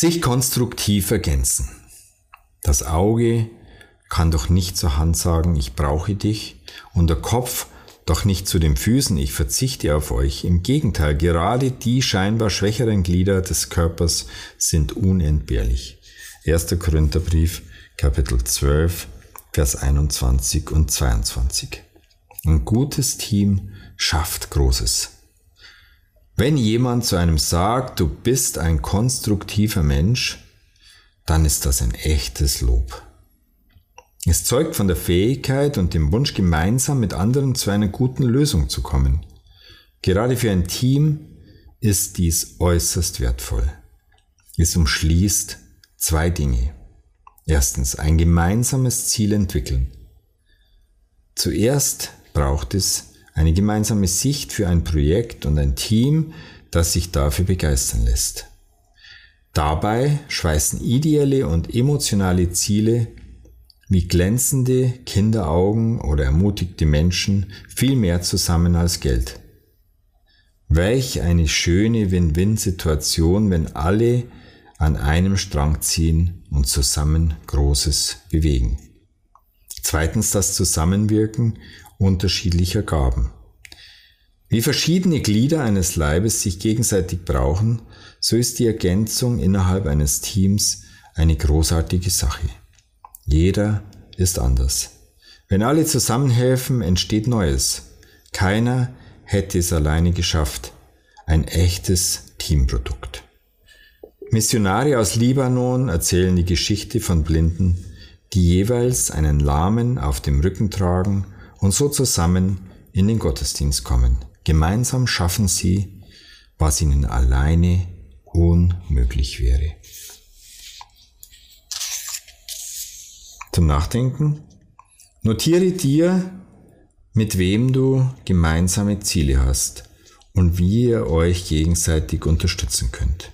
Sich konstruktiv ergänzen. Das Auge kann doch nicht zur Hand sagen, ich brauche dich, und der Kopf doch nicht zu den Füßen, ich verzichte auf euch. Im Gegenteil, gerade die scheinbar schwächeren Glieder des Körpers sind unentbehrlich. 1. Korintherbrief, Kapitel 12, Vers 21 und 22. Ein gutes Team schafft Großes. Wenn jemand zu einem sagt, du bist ein konstruktiver Mensch, dann ist das ein echtes Lob. Es zeugt von der Fähigkeit und dem Wunsch, gemeinsam mit anderen zu einer guten Lösung zu kommen. Gerade für ein Team ist dies äußerst wertvoll. Es umschließt zwei Dinge. Erstens, ein gemeinsames Ziel entwickeln. Zuerst braucht es eine gemeinsame Sicht für ein Projekt und ein Team, das sich dafür begeistern lässt. Dabei schweißen ideelle und emotionale Ziele wie glänzende Kinderaugen oder ermutigte Menschen viel mehr zusammen als Geld. Welch eine schöne Win-Win-Situation, wenn alle an einem Strang ziehen und zusammen Großes bewegen. Zweitens das Zusammenwirken unterschiedlicher Gaben. Wie verschiedene Glieder eines Leibes sich gegenseitig brauchen, so ist die Ergänzung innerhalb eines Teams eine großartige Sache. Jeder ist anders. Wenn alle zusammenhelfen, entsteht Neues. Keiner hätte es alleine geschafft. Ein echtes Teamprodukt. Missionare aus Libanon erzählen die Geschichte von Blinden, die jeweils einen Lahmen auf dem Rücken tragen und so zusammen in den Gottesdienst kommen. Gemeinsam schaffen sie, was ihnen alleine unmöglich wäre. zum Nachdenken. Notiere dir, mit wem du gemeinsame Ziele hast und wie ihr euch gegenseitig unterstützen könnt.